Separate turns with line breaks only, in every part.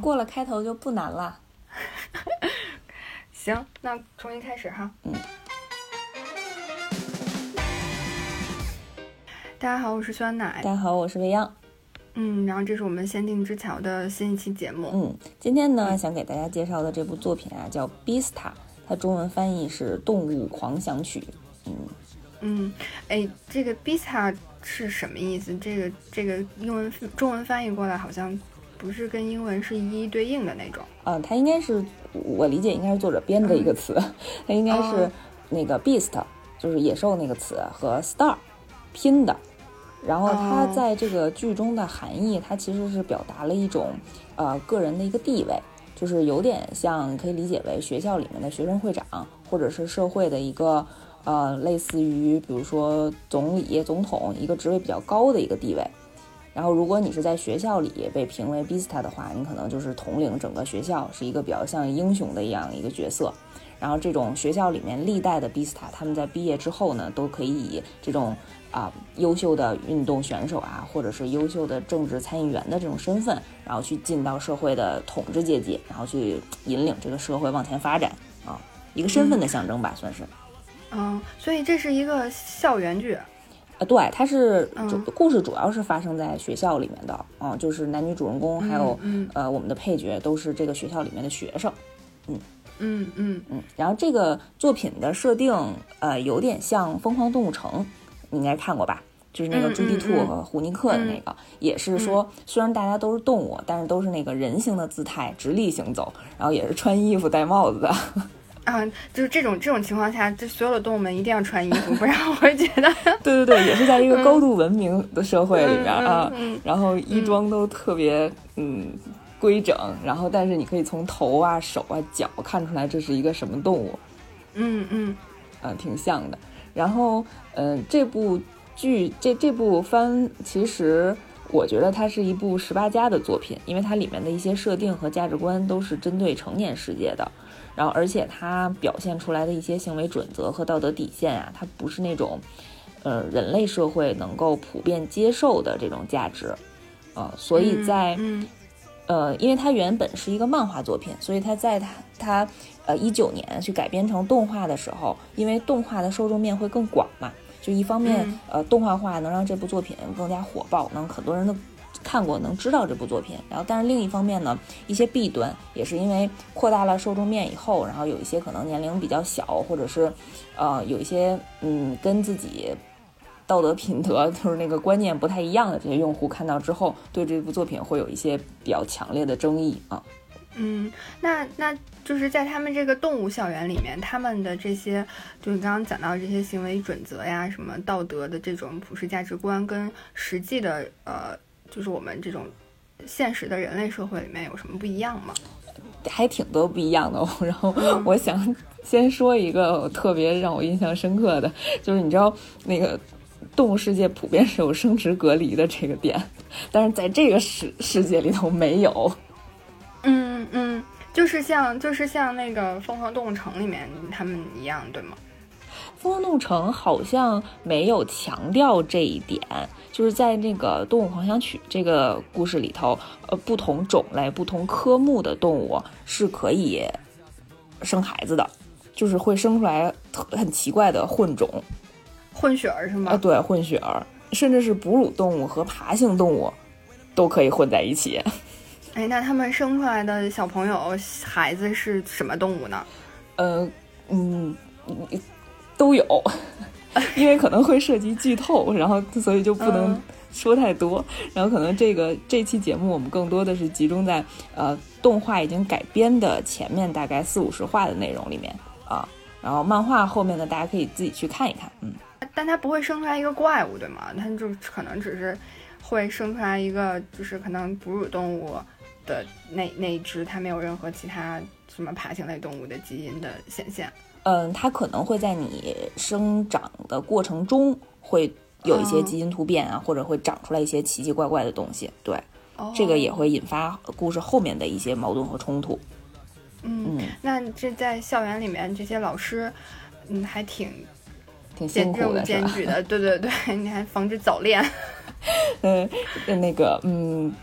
过了开头就不难了。
行，那重新开始哈。
嗯。
大家好，我是酸奶。
大家好，我是未央。
嗯，然后这是我们限定之桥的新一期节目。
嗯，今天呢，想给大家介绍的这部作品啊，叫《Beasta》，它中文翻译是《动物狂想曲》。嗯
嗯，哎，这个 Beasta 是什么意思？这个这个英文中文翻译过来好像不是跟英文是一一对应的那种。
嗯，它应该是我理解应该是作者编的一个词，它应该是那个 Beast，就是野兽那个词和 Star 拼的。然后它在这个剧中的含义，它其实是表达了一种，呃，个人的一个地位，就是有点像可以理解为学校里面的学生会长，或者是社会的一个，呃，类似于比如说总理、总统一个职位比较高的一个地位。然后如果你是在学校里被评为 Bista 的话，你可能就是统领整个学校，是一个比较像英雄的一样一个角色。然后这种学校里面历代的 Bista，他们在毕业之后呢，都可以以这种。啊，优秀的运动选手啊，或者是优秀的政治参议员的这种身份，然后去进到社会的统治阶级，然后去引领这个社会往前发展啊，一个身份的象征吧，算是。
嗯，所以这是一个校园剧。
啊，对，它是主故事主要是发生在学校里面的啊，就是男女主人公还有呃我们的配角都是这个学校里面的学生。
嗯嗯嗯
嗯，然后这个作品的设定呃有点像《疯狂动物城》。你应该看过吧？就是那个朱迪兔和胡尼克的那个，也是说，虽然大家都是动物，但是都是那个人形的姿态，直立行走，然后也是穿衣服、戴帽子的。
啊，就是这种这种情况下，就所有的动物们一定要穿衣服，不然我会觉得。
对对对，也是在一个高度文明的社会里面啊，然后衣装都特别嗯规整，然后但是你可以从头啊、手啊、脚看出来这是一个什么动物。
嗯嗯，
啊，挺像的。然后，嗯，这部剧这这部番，其实我觉得它是一部十八加的作品，因为它里面的一些设定和价值观都是针对成年世界的。然后，而且它表现出来的一些行为准则和道德底线啊，它不是那种，呃，人类社会能够普遍接受的这种价值，呃，所以在，呃，因为它原本是一个漫画作品，所以它在它它。呃，一九年去改编成动画的时候，因为动画的受众面会更广嘛，就一方面，呃，动画化能让这部作品更加火爆，能很多人都看过，能知道这部作品。然后，但是另一方面呢，一些弊端也是因为扩大了受众面以后，然后有一些可能年龄比较小，或者是，呃，有一些嗯跟自己道德品德就是那个观念不太一样的这些用户看到之后，对这部作品会有一些比较强烈的争议啊。
嗯，那那就是在他们这个动物校园里面，他们的这些，就是刚刚讲到这些行为准则呀，什么道德的这种普世价值观，跟实际的呃，就是我们这种现实的人类社会里面有什么不一样吗？
还挺多不一样的。然后我想先说一个特别让我印象深刻的，就是你知道那个动物世界普遍是有生殖隔离的这个点，但是在这个世世界里头没有。
嗯嗯，就是像就是像那个《疯狂动物城》里面他们一样，对吗？
《疯狂动物城》好像没有强调这一点，就是在那个《动物狂想曲》这个故事里头，呃，不同种类、不同科目的动物是可以生孩子的，就是会生出来很奇怪的混种，
混血儿是吗？
啊，对，混血儿，甚至是哺乳动物和爬行动物都可以混在一起。
哎，那他们生出来的小朋友孩子是什么动物呢？
呃，嗯，都有，因为可能会涉及剧透，然后所以就不能说太多。然后可能这个这期节目我们更多的是集中在呃动画已经改编的前面大概四五十话的内容里面啊，然后漫画后面的大家可以自己去看一看。嗯，
但它不会生出来一个怪物对吗？它就可能只是会生出来一个，就是可能哺乳动物。的那那一只，它没有任何其他什么爬行类动物的基因的显现。
嗯，它可能会在你生长的过程中会有一些基因突变啊，或者会长出来一些奇奇怪怪的东西。对，这个也会引发故事后面的一些矛盾和冲突。
嗯，那这在校园里面，这些老师，嗯，还挺
挺辛苦的，
艰巨的。对对对，你还防止早恋。
嗯，那个，嗯。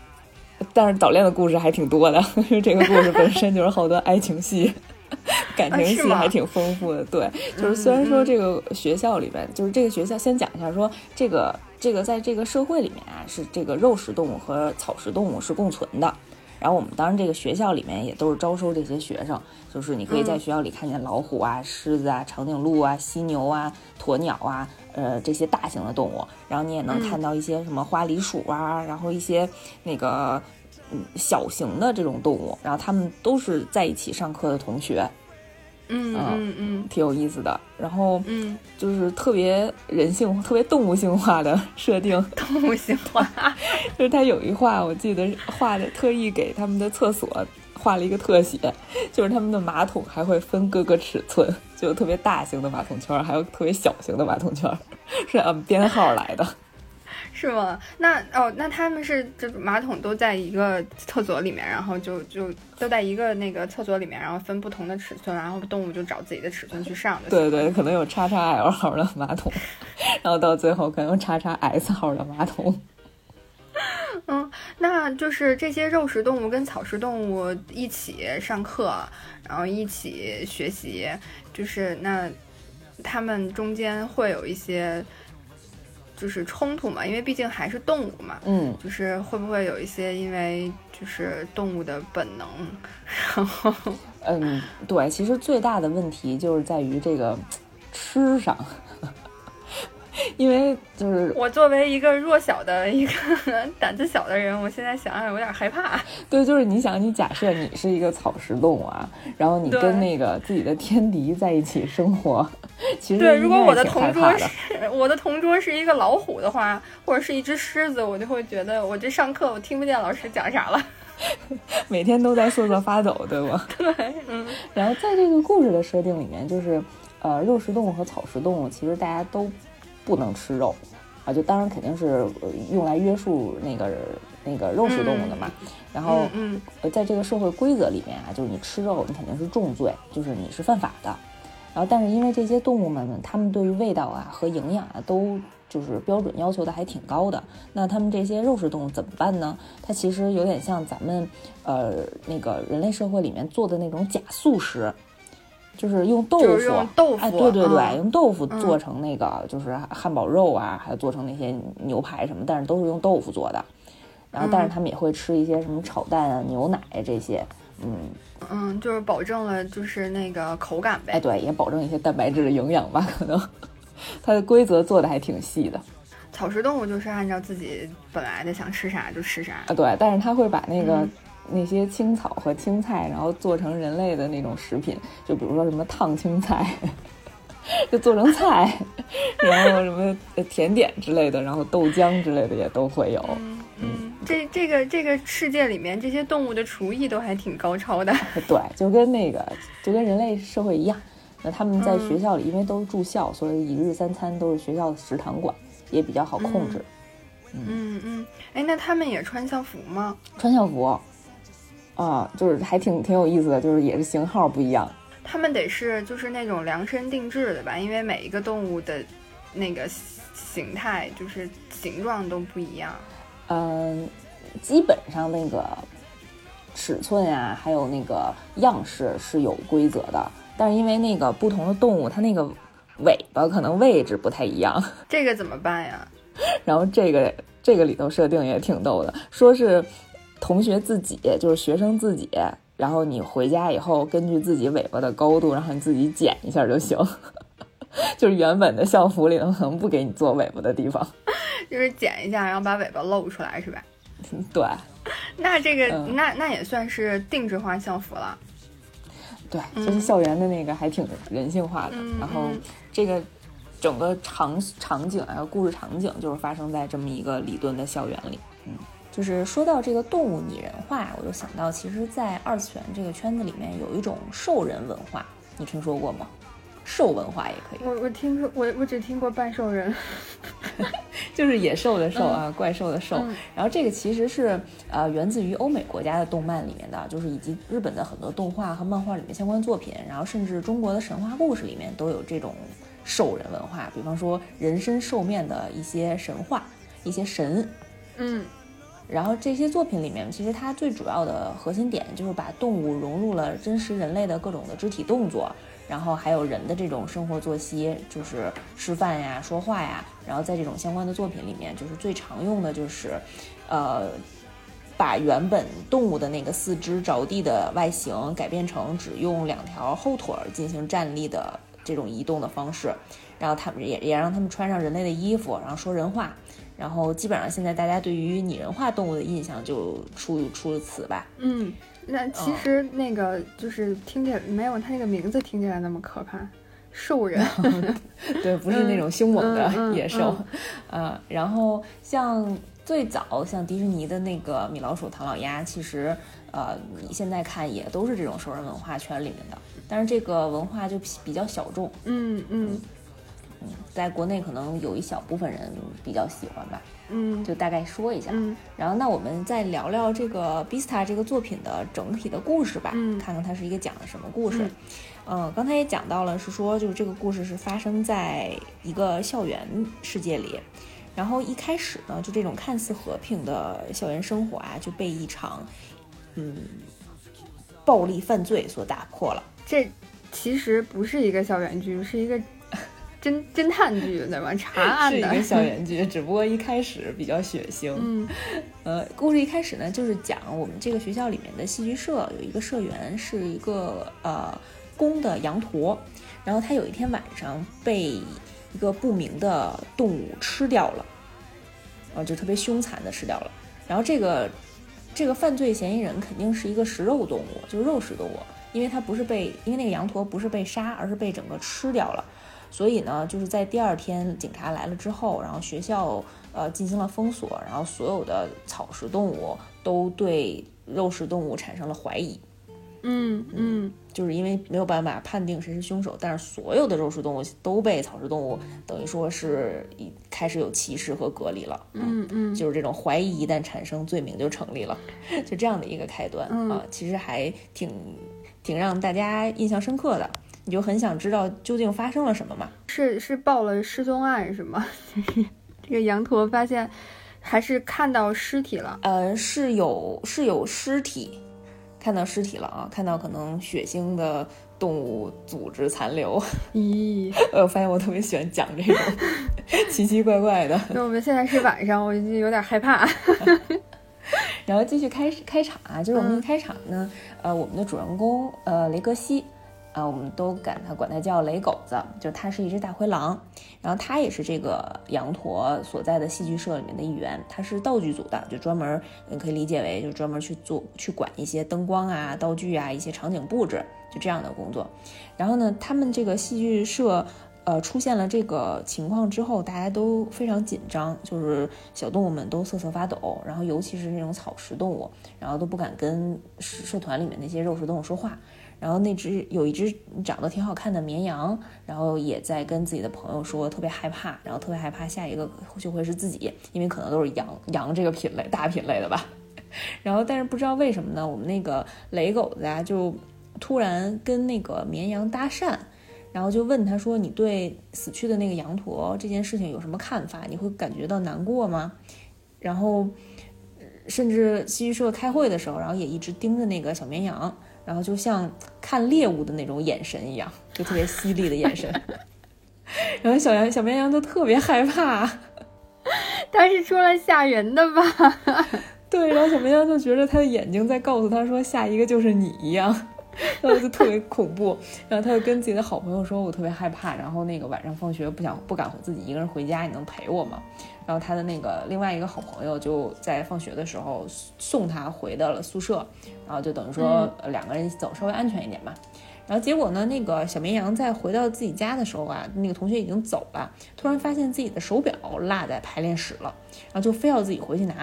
但是早恋的故事还挺多的，因为这个故事本身就是好多爱情戏。感情戏还挺丰富的，对，就是虽然说这个学校里边，就是这个学校先讲一下，说这个这个在这个社会里面啊，是这个肉食动物和草食动物是共存的。然后我们当然这个学校里面也都是招收这些学生，就是你可以在学校里看见老虎啊、狮子啊、长颈鹿啊、犀牛啊、鸵鸟啊，呃这些大型的动物。然后你也能看到一些什么花梨鼠啊，然后一些那个。嗯，小型的这种动物，然后他们都是在一起上课的同学，
嗯嗯嗯，
挺有意思的。然后，
嗯，
就是特别人性、特别动物性化的设定。
动物性化，
就是他有一画，我记得画的特意给他们的厕所画了一个特写，就是他们的马桶还会分各个尺寸，就特别大型的马桶圈，还有特别小型的马桶圈，是按编号来的。
是吗？那哦，那他们是这马桶都在一个厕所里面，然后就就都在一个那个厕所里面，然后分不同的尺寸，然后动物就找自己的尺寸去上的。
对对，可能有叉叉 L 号的马桶，然后到最后可能叉叉 S 号的马桶。
嗯，那就是这些肉食动物跟草食动物一起上课，然后一起学习，就是那他们中间会有一些。就是冲突嘛，因为毕竟还是动物嘛，
嗯，
就是会不会有一些因为就是动物的本能，然后，
嗯，对，其实最大的问题就是在于这个吃上。因为就是
我作为一个弱小的一个 胆子小的人，我现在想想有点害怕。
对，就是你想，你假设你是一个草食动物啊，然后你跟那个自己的天敌在一起生活，其实
对，如果我的同桌是我的同桌是一个老虎的话，或者是一只狮子，我就会觉得我这上课我听不见老师讲啥了，
每天都在瑟瑟发抖，对
吗？对，嗯。
然后在这个故事的设定里面，就是呃，肉食动物和草食动物，其实大家都。不能吃肉，啊，就当然肯定是用来约束那个那个肉食动物的嘛。然后，呃，在这个社会规则里面啊，就是你吃肉，你肯定是重罪，就是你是犯法的。然后，但是因为这些动物们，他们对于味道啊和营养啊都就是标准要求的还挺高的。那他们这些肉食动物怎么办呢？它其实有点像咱们呃那个人类社会里面做的那种假素食。就是用豆腐，哎，对对对，用豆腐做成那个，就是汉堡肉啊，还有做成那些牛排什么，但是都是用豆腐做的。然后，但是他们也会吃一些什么炒蛋啊、牛奶这些，
嗯嗯，就是保证了就是那个口感呗。
哎，对，也保证一些蛋白质的营养吧，可能它的规则做的还挺细的。
草食动物就是按照自己本来的想吃啥就吃啥
啊，对，但是他会把那个。那些青草和青菜，然后做成人类的那种食品，就比如说什么烫青菜，就做成菜，然后什么甜点之类的，然后豆浆之类的也都会有。
嗯，这这个这个世界里面，这些动物的厨艺都还挺高超的。
对，就跟那个就跟人类社会一样，那他们在学校里，因为都是住校，所以一日三餐都是学校的食堂管，也比较好控制。
嗯嗯，哎，那他们也穿校服吗？
穿校服。啊，就是还挺挺有意思的，就是也是型号不一样。
他们得是就是那种量身定制的吧，因为每一个动物的那个形态就是形状都不一样。
嗯，基本上那个尺寸呀，还有那个样式是有规则的，但是因为那个不同的动物，它那个尾巴可能位置不太一样。
这个怎么办呀？
然后这个这个里头设定也挺逗的，说是。同学自己就是学生自己，然后你回家以后根据自己尾巴的高度，然后你自己剪一下就行。就是原本的校服里头可能不给你做尾巴的地方，
就是剪一下，然后把尾巴露出来，是吧？
对。
那这个那那也算是定制化校服了。
对，就是校园的那个还挺人性化的。然后这个整个场场景啊，故事场景就是发生在这么一个理论的校园里。嗯。就是说到这个动物拟人化，我就想到，其实，在二次元这个圈子里面，有一种兽人文化，你听说过吗？兽文化也可以。
我我听说，我我只听过半兽人
就是野兽的兽啊，怪兽的兽。然后这个其实是呃源自于欧美国家的动漫里面的，就是以及日本的很多动画和漫画里面相关作品，然后甚至中国的神话故事里面都有这种兽人文化，比方说人身兽面的一些神话，一些神，
嗯。
然后这些作品里面，其实它最主要的核心点就是把动物融入了真实人类的各种的肢体动作，然后还有人的这种生活作息，就是吃饭呀、说话呀。然后在这种相关的作品里面，就是最常用的就是，呃，把原本动物的那个四肢着地的外形改变成只用两条后腿进行站立的这种移动的方式。然后他们也也让他们穿上人类的衣服，然后说人话。然后基本上现在大家对于拟人化动物的印象就出出了此吧。
嗯，那其实那个就是听起来没有它那个名字听起来那么可怕，兽人。
对，不是那种凶猛的野兽。啊，然后像最早像迪士尼的那个米老鼠、唐老鸭，其实呃你现在看也都是这种兽人文化圈里面的，但是这个文化就比较小众。
嗯嗯。
嗯，在国内可能有一小部分人比较喜欢吧，
嗯，
就大概说一下，
嗯，
然后那我们再聊聊这个《Bista》这个作品的整体的故事吧，
嗯，
看看它是一个讲的什么故事，嗯，刚才也讲到了，是说就是这个故事是发生在一个校园世界里，然后一开始呢，就这种看似和平的校园生活啊，就被一场嗯暴力犯罪所打破了。
这其实不是一个校园剧，是一个。侦侦探剧对吧？查案
的是一个校园剧，只不过一开始比较血腥。
嗯，
呃，故事一开始呢，就是讲我们这个学校里面的戏剧社有一个社员是一个呃公的羊驼，然后他有一天晚上被一个不明的动物吃掉了，啊，就特别凶残的吃掉了。然后这个这个犯罪嫌疑人肯定是一个食肉动物，就是肉食动物，因为它不是被因为那个羊驼不是被杀，而是被整个吃掉了。所以呢，就是在第二天警察来了之后，然后学校呃进行了封锁，然后所有的草食动物都对肉食动物产生了怀疑。
嗯嗯，
就是因为没有办法判定谁是凶手，但是所有的肉食动物都被草食动物等于说是一开始有歧视和隔离了。
嗯嗯，
就是这种怀疑一旦产生，罪名就成立了，就这样的一个开端啊，其实还挺挺让大家印象深刻的。你就很想知道究竟发生了什么嘛？
是是报了失踪案是吗？就 是这个羊驼发现还是看到尸体了？
呃，是有是有尸体，看到尸体了啊，看到可能血腥的动物组织残留。
咦，
我发现我特别喜欢讲这种 奇奇怪怪的。
那我们现在是晚上，我就有点害怕。
然后继续开开场啊，就是我们一开场呢，呃，我们的主人公呃雷格西。啊，我们都管它管它叫雷狗子，就它是一只大灰狼，然后它也是这个羊驼所在的戏剧社里面的一员，它是道具组的，就专门你可以理解为就专门去做去管一些灯光啊、道具啊、一些场景布置，就这样的工作。然后呢，他们这个戏剧社呃出现了这个情况之后，大家都非常紧张，就是小动物们都瑟瑟发抖，然后尤其是那种草食动物，然后都不敢跟社团里面那些肉食动物说话。然后那只有一只长得挺好看的绵羊，然后也在跟自己的朋友说特别害怕，然后特别害怕下一个就会是自己，因为可能都是羊羊这个品类大品类的吧。然后但是不知道为什么呢，我们那个雷狗子啊就突然跟那个绵羊搭讪，然后就问他说：“你对死去的那个羊驼这件事情有什么看法？你会感觉到难过吗？”然后甚至戏剧社开会的时候，然后也一直盯着那个小绵羊。然后就像看猎物的那种眼神一样，就特别犀利的眼神。然后小羊、小绵羊都特别害怕，
他是出来吓人的吧？
对，然后小绵羊就觉得他的眼睛在告诉他说下一个就是你一样。然后就特别恐怖，然后他就跟自己的好朋友说：“我特别害怕，然后那个晚上放学不想不敢自己一个人回家，你能陪我吗？”然后他的那个另外一个好朋友就在放学的时候送他回到了宿舍，然后就等于说两个人一起走稍微安全一点嘛。然后结果呢，那个小绵羊在回到自己家的时候啊，那个同学已经走了，突然发现自己的手表落在排练室了，然后就非要自己回去拿。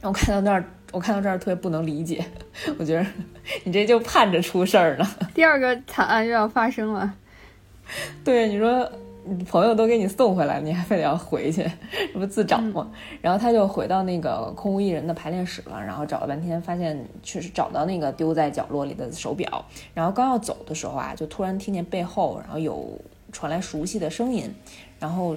然后看到那儿，我看到这儿特别不能理解。我觉得你这就盼着出事儿呢。
第二个惨案又要发生了。
对，你说你朋友都给你送回来，你还非得要回去，这不自找吗？然后他就回到那个空无一人的排练室了，然后找了半天，发现确实找到那个丢在角落里的手表。然后刚要走的时候啊，就突然听见背后，然后有传来熟悉的声音，然后。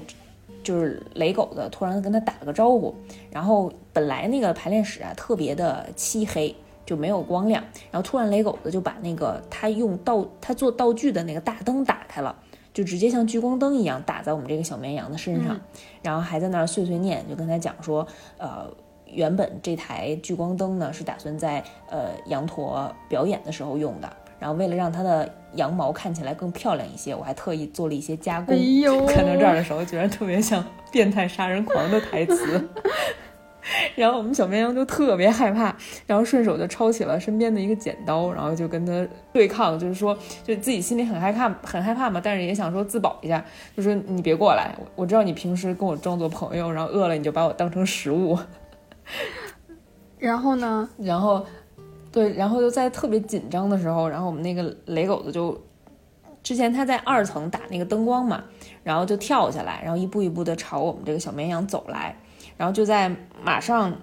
就是雷狗子突然跟他打了个招呼，然后本来那个排练室啊特别的漆黑，就没有光亮，然后突然雷狗子就把那个他用道他做道具的那个大灯打开了，就直接像聚光灯一样打在我们这个小绵羊的身上，然后还在那儿碎碎念，就跟他讲说，呃，原本这台聚光灯呢是打算在呃羊驼表演的时候用的。然后为了让它的羊毛看起来更漂亮一些，我还特意做了一些加工。看到这儿的时候，觉得特别像变态杀人狂的台词。然后我们小绵羊就特别害怕，然后顺手就抄起了身边的一个剪刀，然后就跟他对抗，就是说，就自己心里很害怕，很害怕嘛，但是也想说自保一下，就说你别过来，我知道你平时跟我装作朋友，然后饿了你就把我当成食物。
然后呢？
然后。对，然后就在特别紧张的时候，然后我们那个雷狗子就，之前他在二层打那个灯光嘛，然后就跳下来，然后一步一步的朝我们这个小绵羊走来，然后就在马上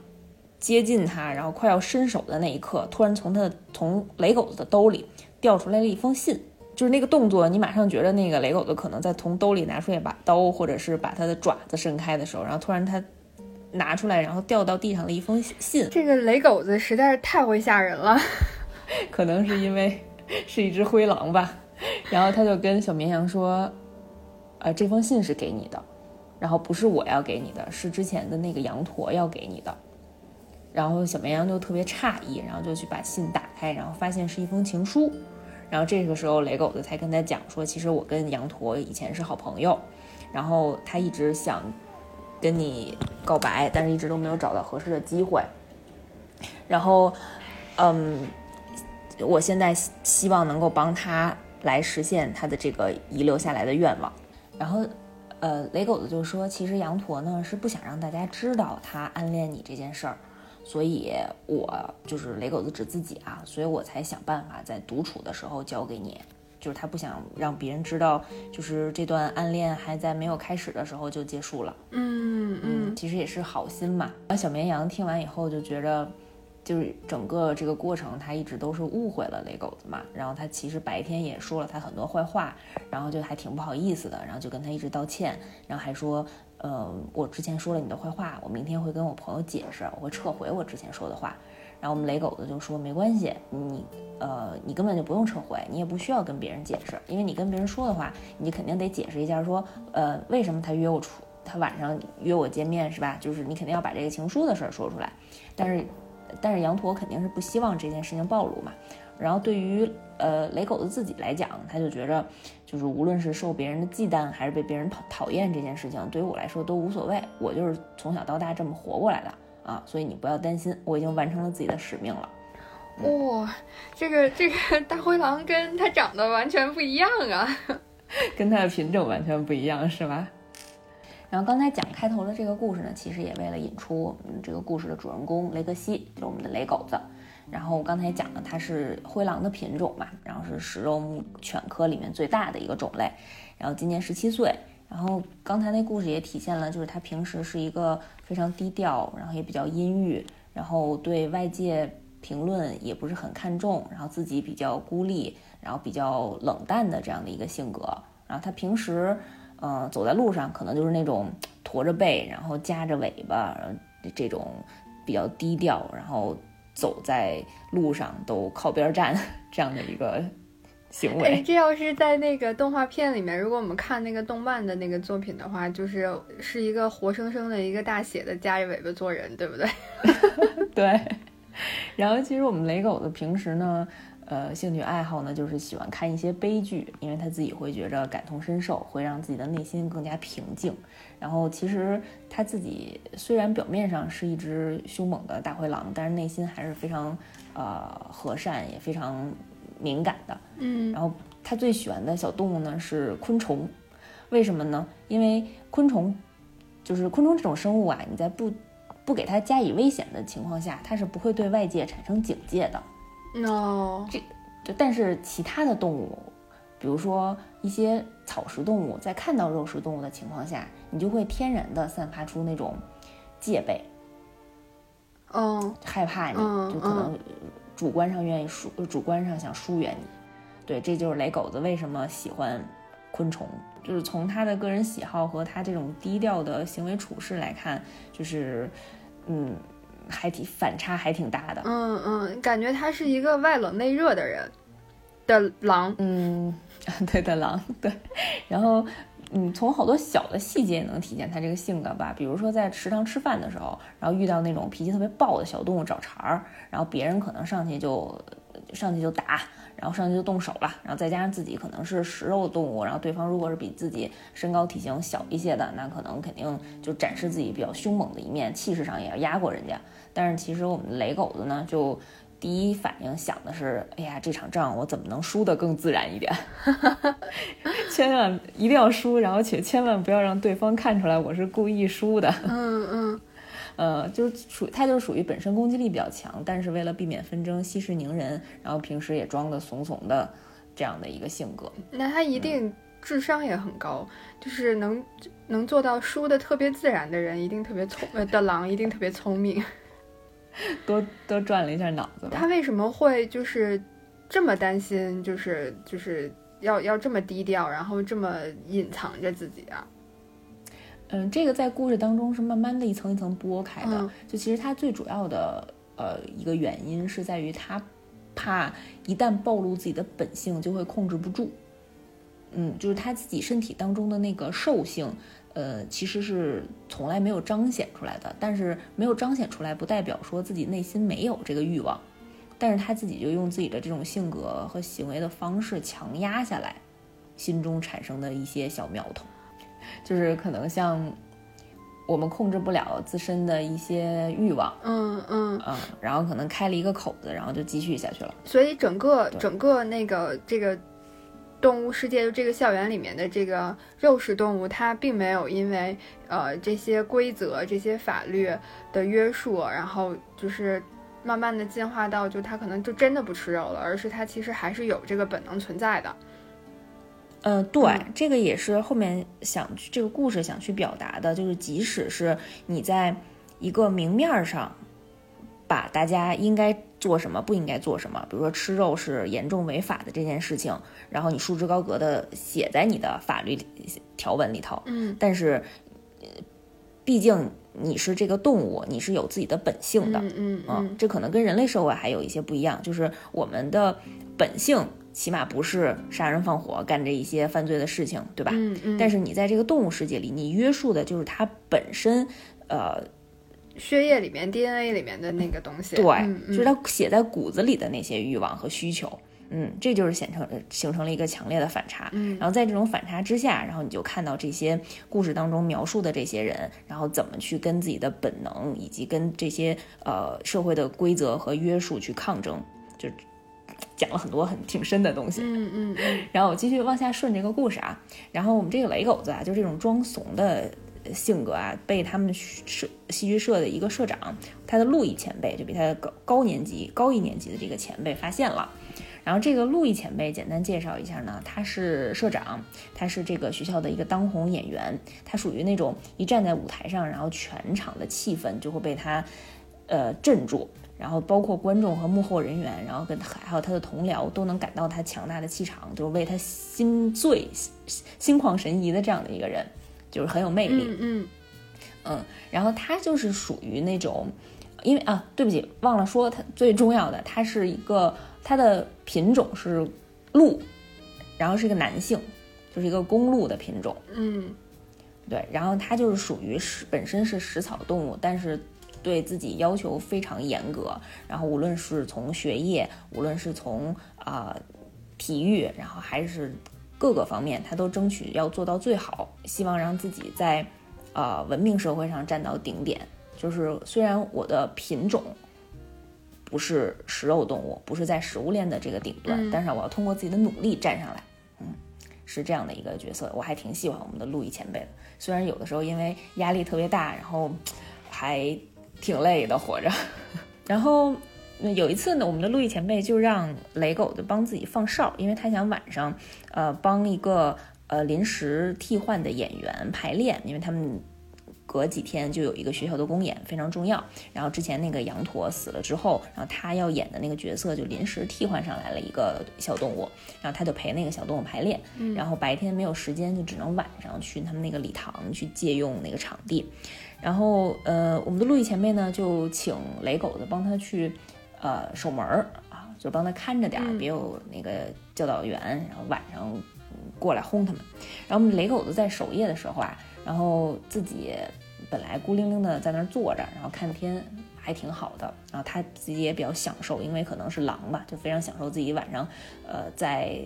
接近他，然后快要伸手的那一刻，突然从他从雷狗子的兜里掉出来了一封信，就是那个动作，你马上觉得那个雷狗子可能在从兜里拿出一把刀，或者是把他的爪子伸开的时候，然后突然他。拿出来，然后掉到地上的一封信。
这个雷狗子实在是太会吓人了，
可能是因为是一只灰狼吧。然后他就跟小绵羊说：“呃，这封信是给你的，然后不是我要给你的，是之前的那个羊驼要给你的。”然后小绵羊就特别诧异，然后就去把信打开，然后发现是一封情书。然后这个时候雷狗子才跟他讲说：“其实我跟羊驼以前是好朋友，然后他一直想。”跟你告白，但是一直都没有找到合适的机会。然后，嗯，我现在希望能够帮他来实现他的这个遗留下来的愿望。然后，呃，雷狗子就说，其实羊驼呢是不想让大家知道他暗恋你这件事儿，所以我就是雷狗子指自己啊，所以我才想办法在独处的时候交给你。就是他不想让别人知道，就是这段暗恋还在没有开始的时候就结束了。
嗯嗯，
其实也是好心嘛。然后小绵羊听完以后就觉着，就是整个这个过程他一直都是误会了雷狗子嘛。然后他其实白天也说了他很多坏话，然后就还挺不好意思的，然后就跟他一直道歉，然后还说，呃，我之前说了你的坏话，我明天会跟我朋友解释，我会撤回我之前说的话。然后我们雷狗子就说没关系，你呃你根本就不用撤回，你也不需要跟别人解释，因为你跟别人说的话，你肯定得解释一下，说呃为什么他约我出，他晚上约我见面是吧？就是你肯定要把这个情书的事儿说出来。但是但是羊驼肯定是不希望这件事情暴露嘛。然后对于呃雷狗子自己来讲，他就觉着就是无论是受别人的忌惮还是被别人讨讨厌这件事情，对于我来说都无所谓，我就是从小到大这么活过来的。啊，所以你不要担心，我已经完成了自己的使命了。
哇，这个这个大灰狼跟它长得完全不一样啊，
跟它的品种完全不一样，是吧？然后刚才讲开头的这个故事呢，其实也为了引出我们这个故事的主人公雷格西，就是我们的雷狗子。然后我刚才讲了，它是灰狼的品种嘛，然后是食肉目犬科里面最大的一个种类，然后今年十七岁。然后刚才那故事也体现了，就是它平时是一个非常低调，然后也比较阴郁，然后对外界评论也不是很看重，然后自己比较孤立，然后比较冷淡的这样的一个性格。然后它平时，嗯，走在路上可能就是那种驼着背，然后夹着尾巴，这种比较低调，然后走在路上都靠边站这样的一个。行为，
这要是在那个动画片里面，如果我们看那个动漫的那个作品的话，就是是一个活生生的一个大写的夹着尾巴做人，对不对？
对。然后其实我们雷狗子平时呢，呃，兴趣爱好呢就是喜欢看一些悲剧，因为他自己会觉着感同身受，会让自己的内心更加平静。然后其实他自己虽然表面上是一只凶猛的大灰狼，但是内心还是非常呃和善，也非常。敏感的，
嗯，
然后他最喜欢的小动物呢是昆虫，为什么呢？因为昆虫就是昆虫这种生物啊，你在不不给它加以危险的情况下，它是不会对外界产生警戒的。
哦，
这就但是其他的动物，比如说一些草食动物，在看到肉食动物的情况下，你就会天然的散发出那种戒备，
嗯，
害怕你，就可能。主观上愿意疏，主观上想疏远你，对，这就是雷狗子为什么喜欢昆虫。就是从他的个人喜好和他这种低调的行为处事来看，就是嗯，还挺反差还挺大的。
嗯嗯，感觉他是一个外冷内热的人的狼。
嗯，对的狼，对。然后。嗯，从好多小的细节也能体现他这个性格吧。比如说在食堂吃饭的时候，然后遇到那种脾气特别暴的小动物找茬儿，然后别人可能上去就上去就打，然后上去就动手了，然后再加上自己可能是食肉动物，然后对方如果是比自己身高体型小一些的，那可能肯定就展示自己比较凶猛的一面，气势上也要压过人家。但是其实我们雷狗子呢，就。第一反应想的是，哎呀，这场仗我怎么能输得更自然一点？千万一定要输，然后且千万不要让对方看出来我是故意输的。
嗯嗯，
呃，就是属他就是属于本身攻击力比较强，但是为了避免纷争，息事宁人，然后平时也装的怂怂的这样的一个性格。
那他一定智商也很高，就是能能做到输的特别自然的人，一定特别聪呃的狼一定特别聪明。
多多转了一下脑子。
他为什么会就是这么担心？就是就是要要这么低调，然后这么隐藏着自己啊？
嗯，这个在故事当中是慢慢的一层一层剥开的。就其实他最主要的呃一个原因是在于他怕一旦暴露自己的本性就会控制不住。嗯，就是他自己身体当中的那个兽性。呃，其实是从来没有彰显出来的，但是没有彰显出来，不代表说自己内心没有这个欲望，但是他自己就用自己的这种性格和行为的方式强压下来，心中产生的一些小苗头，就是可能像我们控制不了自身的一些欲望，
嗯嗯。
嗯，然后可能开了一个口子，然后就继续下去了，
所以整个整个那个这个。动物世界就这个校园里面的这个肉食动物，它并没有因为呃这些规则、这些法律的约束，然后就是慢慢的进化到就它可能就真的不吃肉了，而是它其实还是有这个本能存在的。
呃，对，这个也是后面想去这个故事想去表达的，就是即使是你在一个明面上。把大家应该做什么，不应该做什么，比如说吃肉是严重违法的这件事情，然后你束之高阁的写在你的法律条文里头。
嗯，
但是，毕竟你是这个动物，你是有自己的本性的。
嗯嗯，
这可能跟人类社会还有一些不一样，就是我们的本性起码不是杀人放火，干这一些犯罪的事情，对吧？
嗯嗯。
但是你在这个动物世界里，你约束的就是它本身，呃。
血液里面 DNA 里面的那个东西，
对，就是他写在骨子里的那些欲望和需求，嗯，这就是显成形成了一个强烈的反差，
嗯，
然后在这种反差之下，然后你就看到这些故事当中描述的这些人，然后怎么去跟自己的本能以及跟这些呃社会的规则和约束去抗争，就讲了很多很挺深的东西，
嗯嗯嗯，
然后我继续往下顺这个故事啊，然后我们这个雷狗子啊，就这种装怂的。性格啊，被他们社戏剧社的一个社长，他的路易前辈，就比他高高年级高一年级的这个前辈发现了。然后这个路易前辈简单介绍一下呢，他是社长，他是这个学校的一个当红演员，他属于那种一站在舞台上，然后全场的气氛就会被他呃镇住，然后包括观众和幕后人员，然后跟还有他的同僚都能感到他强大的气场，就是为他心醉心旷神怡的这样的一个人。就是很有魅力，
嗯嗯。
嗯，然后它就是属于那种，因为啊，对不起，忘了说，它最重要的，它是一个它的品种是鹿，然后是一个男性，就是一个公鹿的品种，
嗯，
对，然后它就是属于食本身是食草动物，但是对自己要求非常严格，然后无论是从学业，无论是从啊体育，然后还是。各个方面，他都争取要做到最好，希望让自己在，呃，文明社会上站到顶点。就是虽然我的品种不是食肉动物，不是在食物链的这个顶端，但是我要通过自己的努力站上来。嗯，是这样的一个角色，我还挺喜欢我们的陆毅前辈的。虽然有的时候因为压力特别大，然后还挺累的活着，然后。有一次呢，我们的陆毅前辈就让雷狗子帮自己放哨，因为他想晚上，呃，帮一个呃临时替换的演员排练，因为他们隔几天就有一个学校的公演，非常重要。然后之前那个羊驼死了之后，然后他要演的那个角色就临时替换上来了一个小动物，然后他就陪那个小动物排练。然后白天没有时间，就只能晚上去他们那个礼堂去借用那个场地。然后呃，我们的陆毅前辈呢就请雷狗子帮他去呃守门儿啊，就帮他看着点儿，别有那个教导员，然后晚上过来轰他们。然后我们雷狗子在守夜的时候啊。然后自己本来孤零零的在那儿坐着，然后看天还挺好的。然后他自己也比较享受，因为可能是狼吧，就非常享受自己晚上，呃，在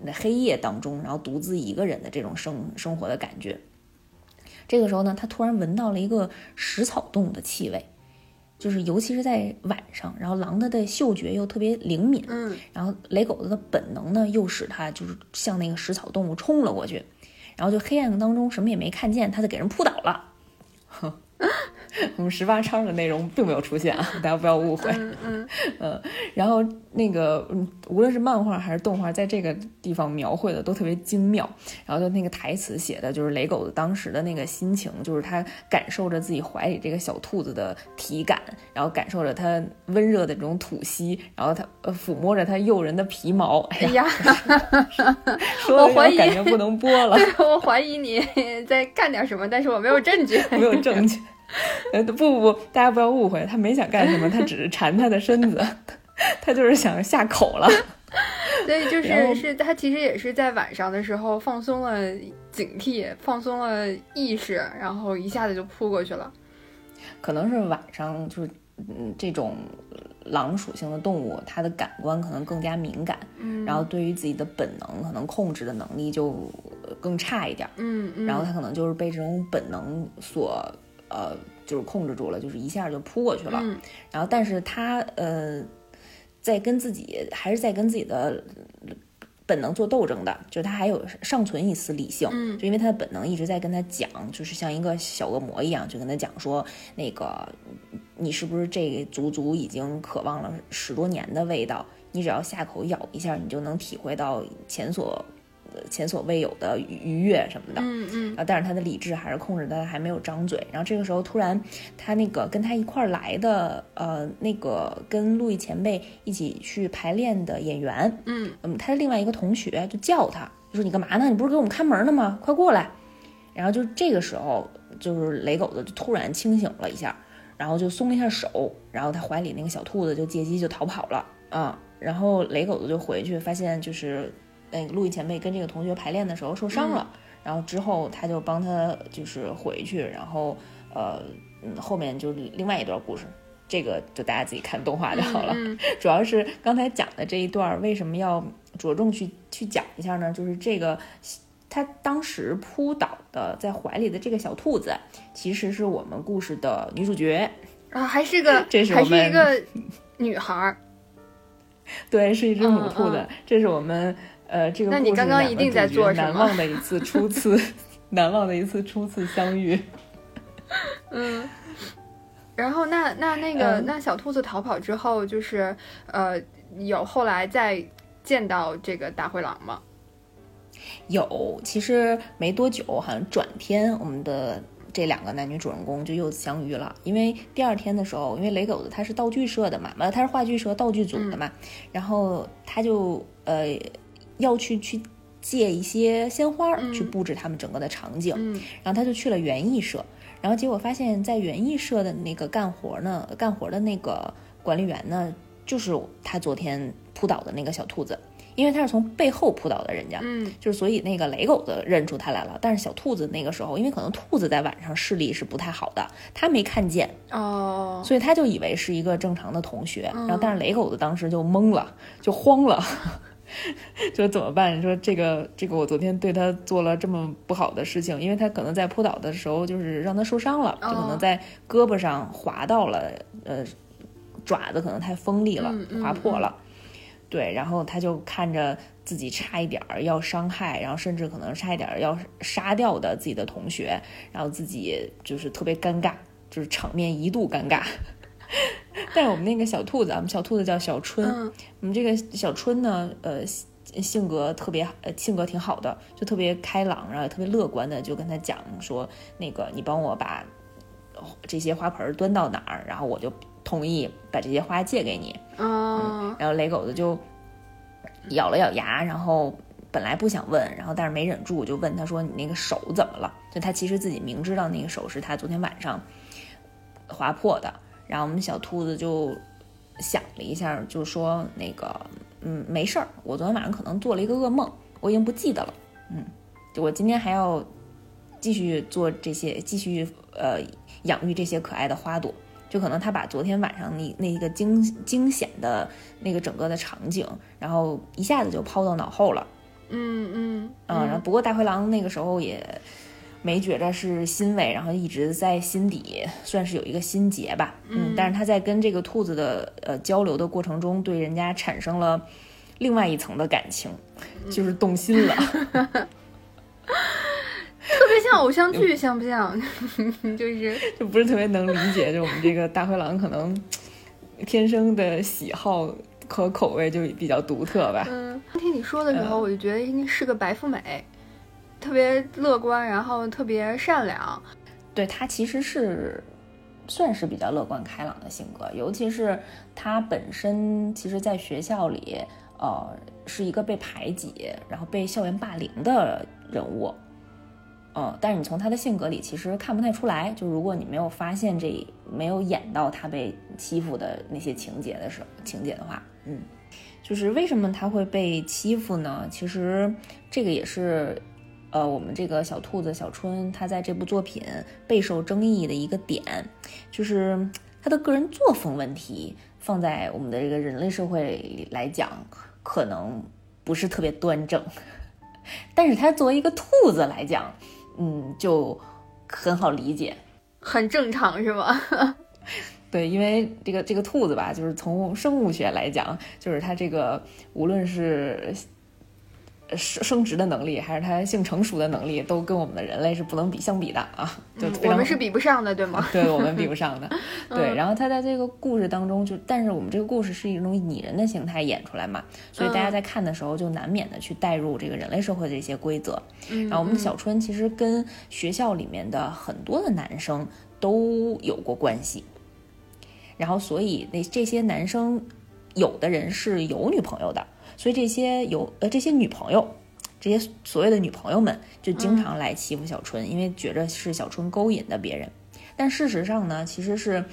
那黑夜当中，然后独自一个人的这种生生活的感觉。这个时候呢，他突然闻到了一个食草动物的气味，就是尤其是在晚上，然后狼它的嗅觉又特别灵敏，
嗯，
然后雷狗子的本能呢，又使它就是向那个食草动物冲了过去。然后就黑暗当中什么也没看见，它就给人扑倒了。我们十八章的内容并没有出现啊，大家不要误会。
嗯嗯
嗯，然后那个嗯，无论是漫画还是动画，在这个地方描绘的都特别精妙。然后就那个台词写的就是雷狗子当时的那个心情，就是他感受着自己怀里这个小兔子的体感，然后感受着它温热的这种吐息，然后他呃抚摸着它诱人的皮毛。哎
呀，
我
怀疑
感觉不能播了。
我怀疑你在干点什么，但是我没有证据，
没有证据。呃，不不不，大家不要误会，他没想干什么，他只是馋他的身子，他就是想下口了。
所以就 是是他其实也是在晚上的时候放松了警惕，放松了意识，然后一下子就扑过去了。
可能是晚上就是嗯，这种狼属性的动物，它的感官可能更加敏感，
嗯，
然后对于自己的本能可能控制的能力就更差一点，
嗯嗯，
然后它可能就是被这种本能所。呃，就是控制住了，就是一下就扑过去了。然后，但是它呃，在跟自己还是在跟自己的本能做斗争的，就是他还有尚存一丝理性。
嗯，
就因为他的本能一直在跟他讲，就是像一个小恶魔一样，就跟他讲说，那个你是不是这足足已经渴望了十多年的味道？你只要下口咬一下，你就能体会到前所。前所未有的愉悦什么的，
嗯嗯，
啊，但是他的理智还是控制他还没有张嘴。然后这个时候突然，他那个跟他一块来的，呃，那个跟陆毅前辈一起去排练的演员，
嗯
嗯，他的另外一个同学就叫他，就说你干嘛呢？你不是给我们看门的吗？快过来！然后就这个时候，就是雷狗子就突然清醒了一下，然后就松了一下手，然后他怀里那个小兔子就借机就逃跑了啊。然后雷狗子就回去发现就是。那个陆毅前辈跟这个同学排练的时候受伤了，然后之后他就帮他就是回去，然后呃嗯后面就另外一段故事，这个就大家自己看动画就好了。主要是刚才讲的这一段为什么要着重去去讲一下呢？就是这个他当时扑倒的在怀里的这个小兔子，其实是我们故事的女主角
啊，还是个
这是
还是一个女孩儿，
对，是一只母兔子，这是我们。呃，这个
那你刚刚一定在做
什么？难忘的一次初次，难忘的一次初次相遇。
嗯，然后那那那个那小兔子逃跑之后，就是呃，有后来再见到这个大灰狼吗？
有，其实没多久，好像转天我们的这两个男女主人公就又相遇了。因为第二天的时候，因为雷狗子他是道具社的嘛，呃，他是话剧社道具组的嘛，然后他就呃。要去去借一些鲜花去布置他们整个的场景，然后他就去了园艺社，然后结果发现，在园艺社的那个干活呢，干活的那个管理员呢，就是他昨天扑倒的那个小兔子，因为他是从背后扑倒的人家，
嗯，
就是所以那个雷狗子认出他来了，但是小兔子那个时候，因为可能兔子在晚上视力是不太好的，他没看见。
哦，
所以他就以为是一个正常的同学，然后但是雷狗子当时就懵了，就慌了。说怎么办？说这个这个，我昨天对他做了这么不好的事情，因为他可能在扑倒的时候就是让他受伤了，就可能在胳膊上划到了，呃，爪子可能太锋利了，划破了。对，然后他就看着自己差一点儿要伤害，然后甚至可能差一点儿要杀掉的自己的同学，然后自己就是特别尴尬，就是场面一度尴尬。但是我们那个小兔子，我们小兔子叫小春。我们这个小春呢，呃，性格特别呃性格挺好的，就特别开朗，然后也特别乐观的，就跟他讲说，那个你帮我把这些花盆端到哪儿，然后我就同意把这些花借给你。
嗯，
然后雷狗子就咬了咬牙，然后本来不想问，然后但是没忍住就问他说：“你那个手怎么了？”就他其实自己明知道那个手是他昨天晚上划破的。然后我们小兔子就想了一下，就说：“那个，嗯，没事儿，我昨天晚上可能做了一个噩梦，我已经不记得了。嗯，就我今天还要继续做这些，继续呃养育这些可爱的花朵。就可能他把昨天晚上那那个惊惊险的那个整个的场景，然后一下子就抛到脑后了。
嗯嗯
嗯，然后不过大灰狼那个时候也没觉着是欣慰，然后一直在心底算是有一个心结吧。嗯，但是他在跟这个兔子的呃交流的过程中，对人家产生了另外一层的感情，就是动心了。
特别像偶像剧，像不像？就是
就不是特别能理解，就我们这个大灰狼可能天生的喜好和口味就比较独特吧。
嗯，听你说的时候，我就觉得应该是个白富美，特别乐观，然后特别善良。
对他其实是算是比较乐观开朗的性格，尤其是他本身其实在学校里，呃，是一个被排挤，然后被校园霸凌的人物。嗯，但是你从他的性格里其实看不太出来。就如果你没有发现这没有演到他被欺负的那些情节的时候，情节的话，嗯，就是为什么他会被欺负呢？其实这个也是，呃，我们这个小兔子小春他在这部作品备受争议的一个点，就是他的个人作风问题，放在我们的这个人类社会里来讲，可能不是特别端正。但是他作为一个兔子来讲，嗯，就很好理解，
很正常是吗？
对，因为这个这个兔子吧，就是从生物学来讲，就是它这个无论是生生殖的能力，还是它性成熟的能力，都跟我们的人类是不能比相比的啊。就
我们是比不上的，对吗？
对我们比不上的。对，然后他在这个故事当中，就但是我们这个故事是一种拟人的形态演出来嘛，所以大家在看的时候就难免的去带入这个人类社会的一些规则。然后我们的小春其实跟学校里面的很多的男生都有过关系，然后所以那这些男生有的人是有女朋友的。所以这些有呃这些女朋友，这些所谓的女朋友们就经常来欺负小春，因为觉着是小春勾引的别人。但事实上呢，其实是，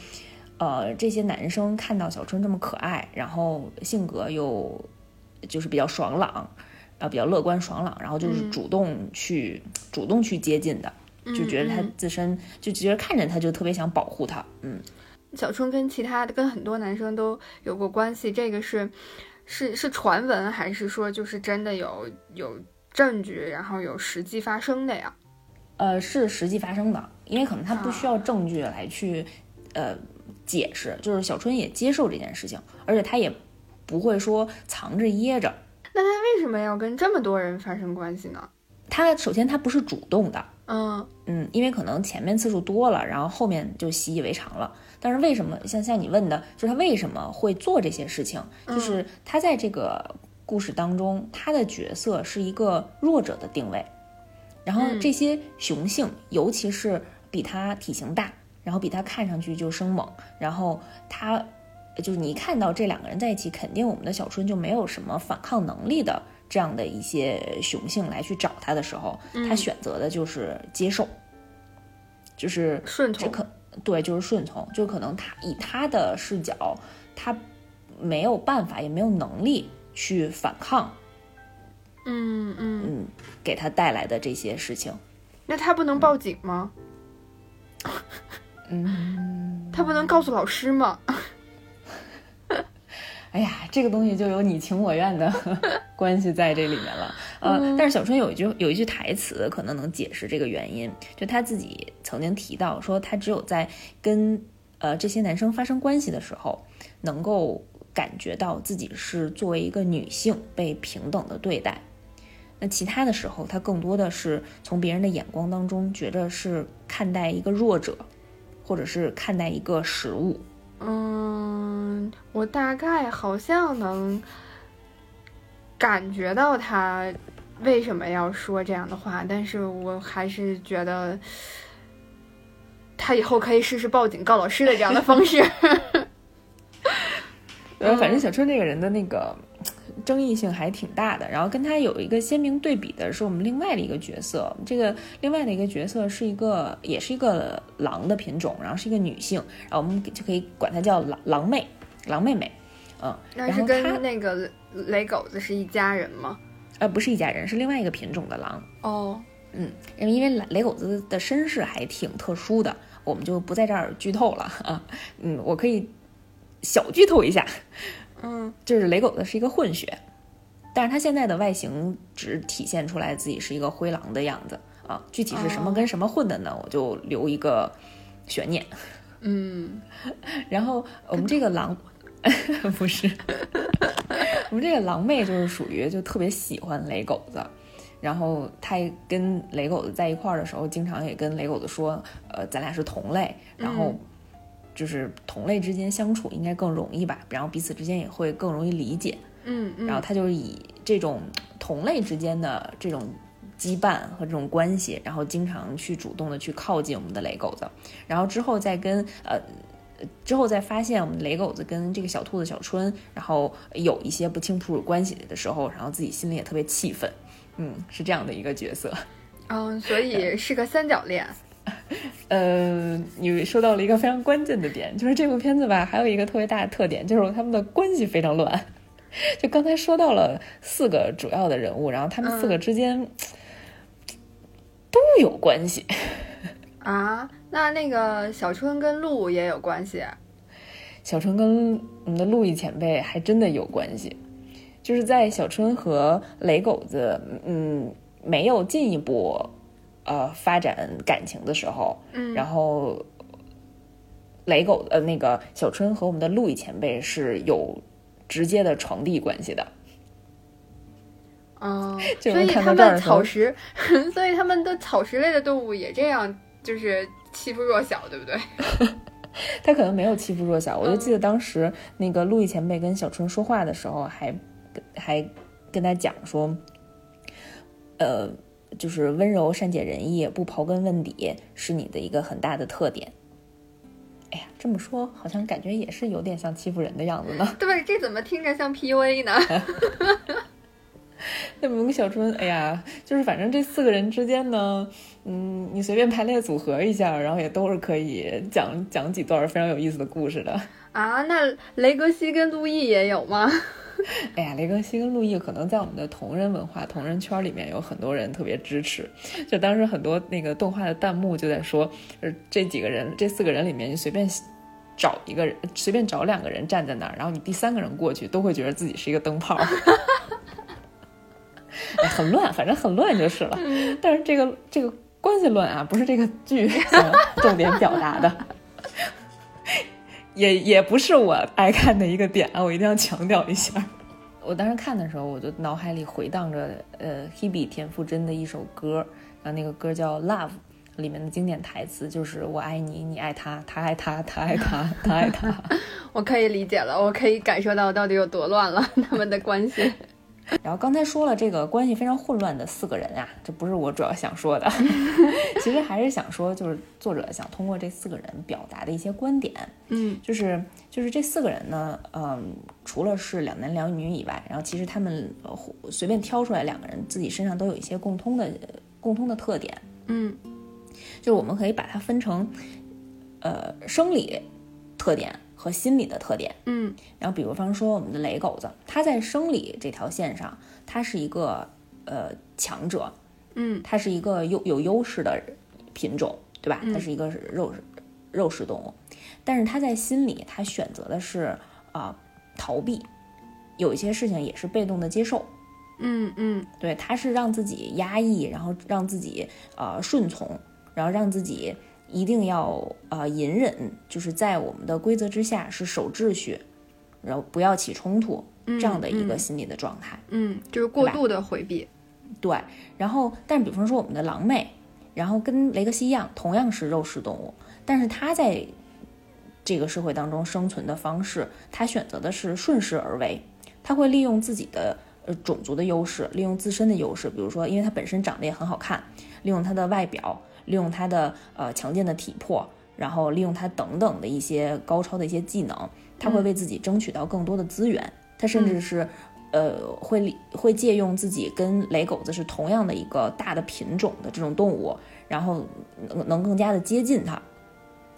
呃，这些男生看到小春这么可爱，然后性格又就是比较爽朗，呃，比较乐观爽朗，然后就是主动去主动去接近的，就觉得他自身就觉得看着他就特别想保护他。嗯，
小春跟其他的跟很多男生都有过关系，这个是。是是传闻，还是说就是真的有有证据，然后有实际发生的呀？
呃，是实际发生的，因为可能他不需要证据来去呃解释，就是小春也接受这件事情，而且他也不会说藏着掖着。
那他为什么要跟这么多人发生关系呢？
他首先他不是主动的，
嗯
嗯，因为可能前面次数多了，然后后面就习以为常了。但是为什么像像你问的，就是他为什么会做这些事情？就是他在这个故事当中，他的角色是一个弱者的定位。然后这些雄性，尤其是比他体型大，然后比他看上去就生猛，然后他就是你一看到这两个人在一起，肯定我们的小春就没有什么反抗能力的这样的一些雄性来去找他的时候，他选择的就是接受，就是
顺从。
对，就是顺从，就可能他以他的视角，他没有办法，也没有能力去反抗，
嗯嗯
嗯，给他带来的这些事情。
那他不能报警吗？
嗯，
他不能告诉老师吗？
哎呀，这个东西就有你情我愿的 关系在这里面了。呃，但是小春有一句有一句台词，可能能解释这个原因。就他自己曾经提到说，他只有在跟呃这些男生发生关系的时候，能够感觉到自己是作为一个女性被平等的对待。那其他的时候，他更多的是从别人的眼光当中，觉得是看待一个弱者，或者是看待一个食物。
嗯，我大概好像能感觉到他为什么要说这样的话，但是我还是觉得他以后可以试试报警告老师的这样的方式。
呃，反正小春这个人的那个争议性还挺大的。然后跟他有一个鲜明对比的是我们另外的一个角色，这个另外的一个角色是一个也是一个狼的品种，然后是一个女性，然后我们就可以管她叫狼狼妹，狼妹妹。嗯，
那是跟那个雷狗子是一家人吗？
呃，不是一家人，是另外一个品种的狼。
哦，
嗯，因为因为雷雷狗子的身世还挺特殊的，我们就不在这儿剧透了啊。嗯，我可以。小剧透一下，
嗯，
就是雷狗子是一个混血，但是他现在的外形只体现出来自己是一个灰狼的样子啊，具体是什么跟什么混的呢？我就留一个悬念。
嗯，
然后我们这个狼 不是，我们这个狼妹就是属于就特别喜欢雷狗子，然后他跟雷狗子在一块儿的时候，经常也跟雷狗子说，呃，咱俩是同类，然后。就是同类之间相处应该更容易吧，然后彼此之间也会更容易理解。
嗯，
然后他就是以这种同类之间的这种羁绊和这种关系，然后经常去主动的去靠近我们的雷狗子，然后之后再跟呃之后再发现我们雷狗子跟这个小兔子小春，然后有一些不清不楚关系的时候，然后自己心里也特别气愤。嗯，是这样的一个角色。
嗯，所以是个三角恋。
呃，你说到了一个非常关键的点，就是这部片子吧，还有一个特别大的特点，就是他们的关系非常乱。就刚才说到了四个主要的人物，然后他们四个之间都有关系
啊。那那个小春跟陆也有关系？
小春跟我们的陆毅前辈还真的有关系，就是在小春和雷狗子嗯没有进一步。呃，发展感情的时候，
嗯，
然后雷狗呃那个小春和我们的陆毅前辈是有直接的床弟关系的，
哦，所以他们草食，所以他们的草食类的动物也这样，就是欺负弱小，对不对？
他可能没有欺负弱小，我就记得当时那个陆毅前辈跟小春说话的时候，还还跟他讲说，呃。就是温柔、善解人意、不刨根问底，是你的一个很大的特点。哎呀，这么说好像感觉也是有点像欺负人的样子呢。
对，这怎么听着像 PUA 呢？
那蒙小春，哎呀，就是反正这四个人之间呢，嗯，你随便排列组合一下，然后也都是可以讲讲几段非常有意思的故事的。
啊，那雷格西跟陆毅也有吗？
哎呀，雷更新跟陆毅可能在我们的同人文化、同人圈里面有很多人特别支持。就当时很多那个动画的弹幕就在说，呃这几个人、这四个人里面，你随便找一个人，随便找两个人站在那儿，然后你第三个人过去，都会觉得自己是一个灯泡。很乱，反正很乱就是了。但是这个这个关系乱啊，不是这个剧重点表达的。也也不是我爱看的一个点啊，我一定要强调一下。我当时看的时候，我就脑海里回荡着呃，Hebe 田馥甄的一首歌，然后那个歌叫《Love》，里面的经典台词就是“我爱你，你爱他，他爱他，他爱他，他爱他 ”。
我可以理解了，我可以感受到到底有多乱了他们的关系。
然后刚才说了这个关系非常混乱的四个人啊，这不是我主要想说的，其实还是想说，就是作者想通过这四个人表达的一些观点，
嗯，
就是就是这四个人呢，嗯，除了是两男两女以外，然后其实他们随便挑出来两个人自己身上都有一些共通的共通的特点，
嗯，
就是我们可以把它分成，呃，生理特点。和心理的特点，
嗯，
然后比如方说我们的雷狗子，它在生理这条线上，它是一个呃强者，
嗯，
它是一个优有优势的品种，对吧？它是一个肉肉食动物，但是它在心里，它选择的是啊逃避，有一些事情也是被动的接受，
嗯嗯，
对，它是让自己压抑，然后让自己呃顺从，然后让自己。一定要呃隐忍，就是在我们的规则之下是守秩序，然后不要起冲突这样的一个心理的状态。
嗯，就是过度的回避。
对，然后但比方说我们的狼妹，然后跟雷格西一样，同样是肉食动物，但是它在这个社会当中生存的方式，它选择的是顺势而为，它会利用自己的呃种族的优势，利用自身的优势，比如说因为它本身长得也很好看，利用它的外表，利用他的呃强健的体魄，然后利用他等等的一些高超的一些技能，他会为自己争取到更多的资源，他甚至是。呃，会会借用自己跟雷狗子是同样的一个大的品种的这种动物，然后能能更加的接近它，